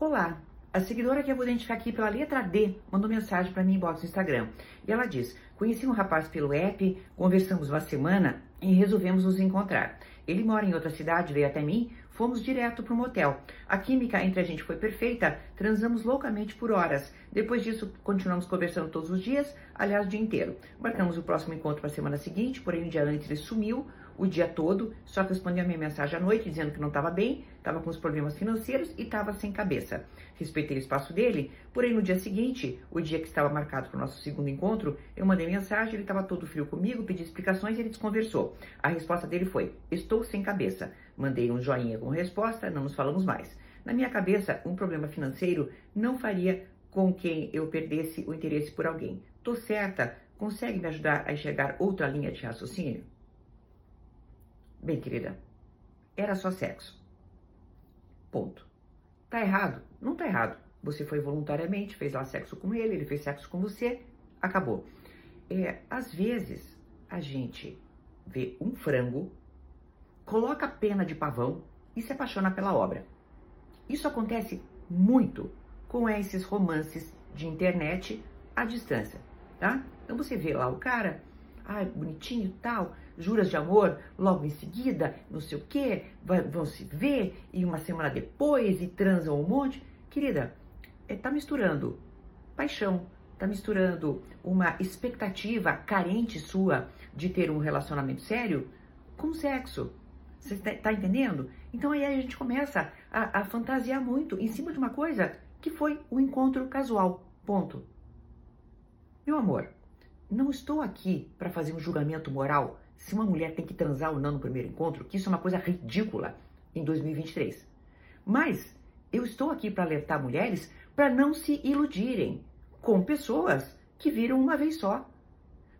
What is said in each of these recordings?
Olá, a seguidora que eu vou identificar aqui pela letra D mandou mensagem para mim em box no Instagram. E ela diz: Conheci um rapaz pelo app, conversamos uma semana e resolvemos nos encontrar. Ele mora em outra cidade, veio até mim, fomos direto para um motel. A química entre a gente foi perfeita, transamos loucamente por horas. Depois disso, continuamos conversando todos os dias, aliás, o dia inteiro. Marcamos o próximo encontro para a semana seguinte, porém, um dia antes ele sumiu o dia todo, só respondeu a minha mensagem à noite dizendo que não estava bem, estava com os problemas financeiros e estava sem cabeça. Respeitei o espaço dele, porém no dia seguinte, o dia que estava marcado para o nosso segundo encontro, eu mandei mensagem, ele estava todo frio comigo, pedi explicações e ele desconversou. A resposta dele foi: Estou sem cabeça. Mandei um joinha com resposta, não nos falamos mais. Na minha cabeça, um problema financeiro não faria com que eu perdesse o interesse por alguém. Tô certa? Consegue me ajudar a enxergar outra linha de raciocínio? Bem, querida, era só sexo. Ponto. Tá errado? Não tá errado. Você foi voluntariamente, fez lá sexo com ele, ele fez sexo com você, acabou. É, às vezes, a gente vê um frango, coloca a pena de pavão e se apaixona pela obra. Isso acontece muito com esses romances de internet à distância, tá? Então você vê lá o cara, ai, bonitinho tal, juras de amor logo em seguida, não sei o quê, vão se ver e uma semana depois e transam um monte. Querida, é, tá misturando paixão, tá misturando uma expectativa carente sua de ter um relacionamento sério com sexo. Você tá, tá entendendo? Então aí a gente começa a, a fantasiar muito em cima de uma coisa que foi um encontro casual. Ponto. Meu amor, não estou aqui para fazer um julgamento moral se uma mulher tem que transar ou não no primeiro encontro, que isso é uma coisa ridícula em 2023. Mas eu estou aqui para alertar mulheres para não se iludirem com pessoas que viram uma vez só.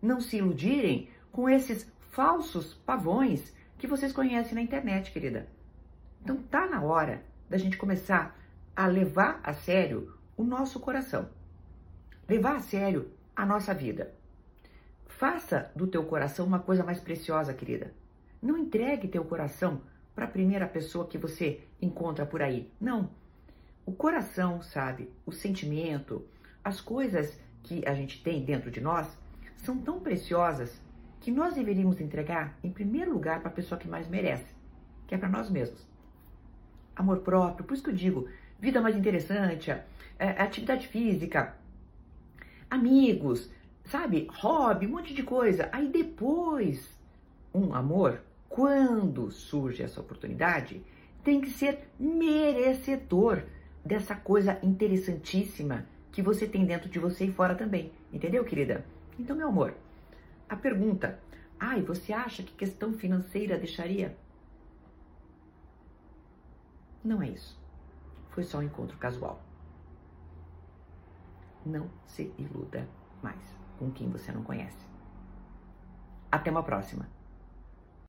Não se iludirem com esses falsos pavões que vocês conhecem na internet, querida. Então tá na hora da gente começar a levar a sério o nosso coração. Levar a sério a nossa vida. Faça do teu coração uma coisa mais preciosa, querida. Não entregue teu coração para a primeira pessoa que você encontra por aí. Não. O coração, sabe, o sentimento, as coisas que a gente tem dentro de nós são tão preciosas que nós deveríamos entregar em primeiro lugar para a pessoa que mais merece, que é para nós mesmos. Amor próprio, por isso que eu digo, vida mais interessante, é, atividade física, amigos, sabe, hobby, um monte de coisa. Aí depois, um amor, quando surge essa oportunidade, tem que ser merecedor dessa coisa interessantíssima que você tem dentro de você e fora também. Entendeu, querida? Então, meu amor, a pergunta: ai, você acha que questão financeira deixaria? Não é isso. Foi só um encontro casual. Não se iluda mais com quem você não conhece. Até uma próxima!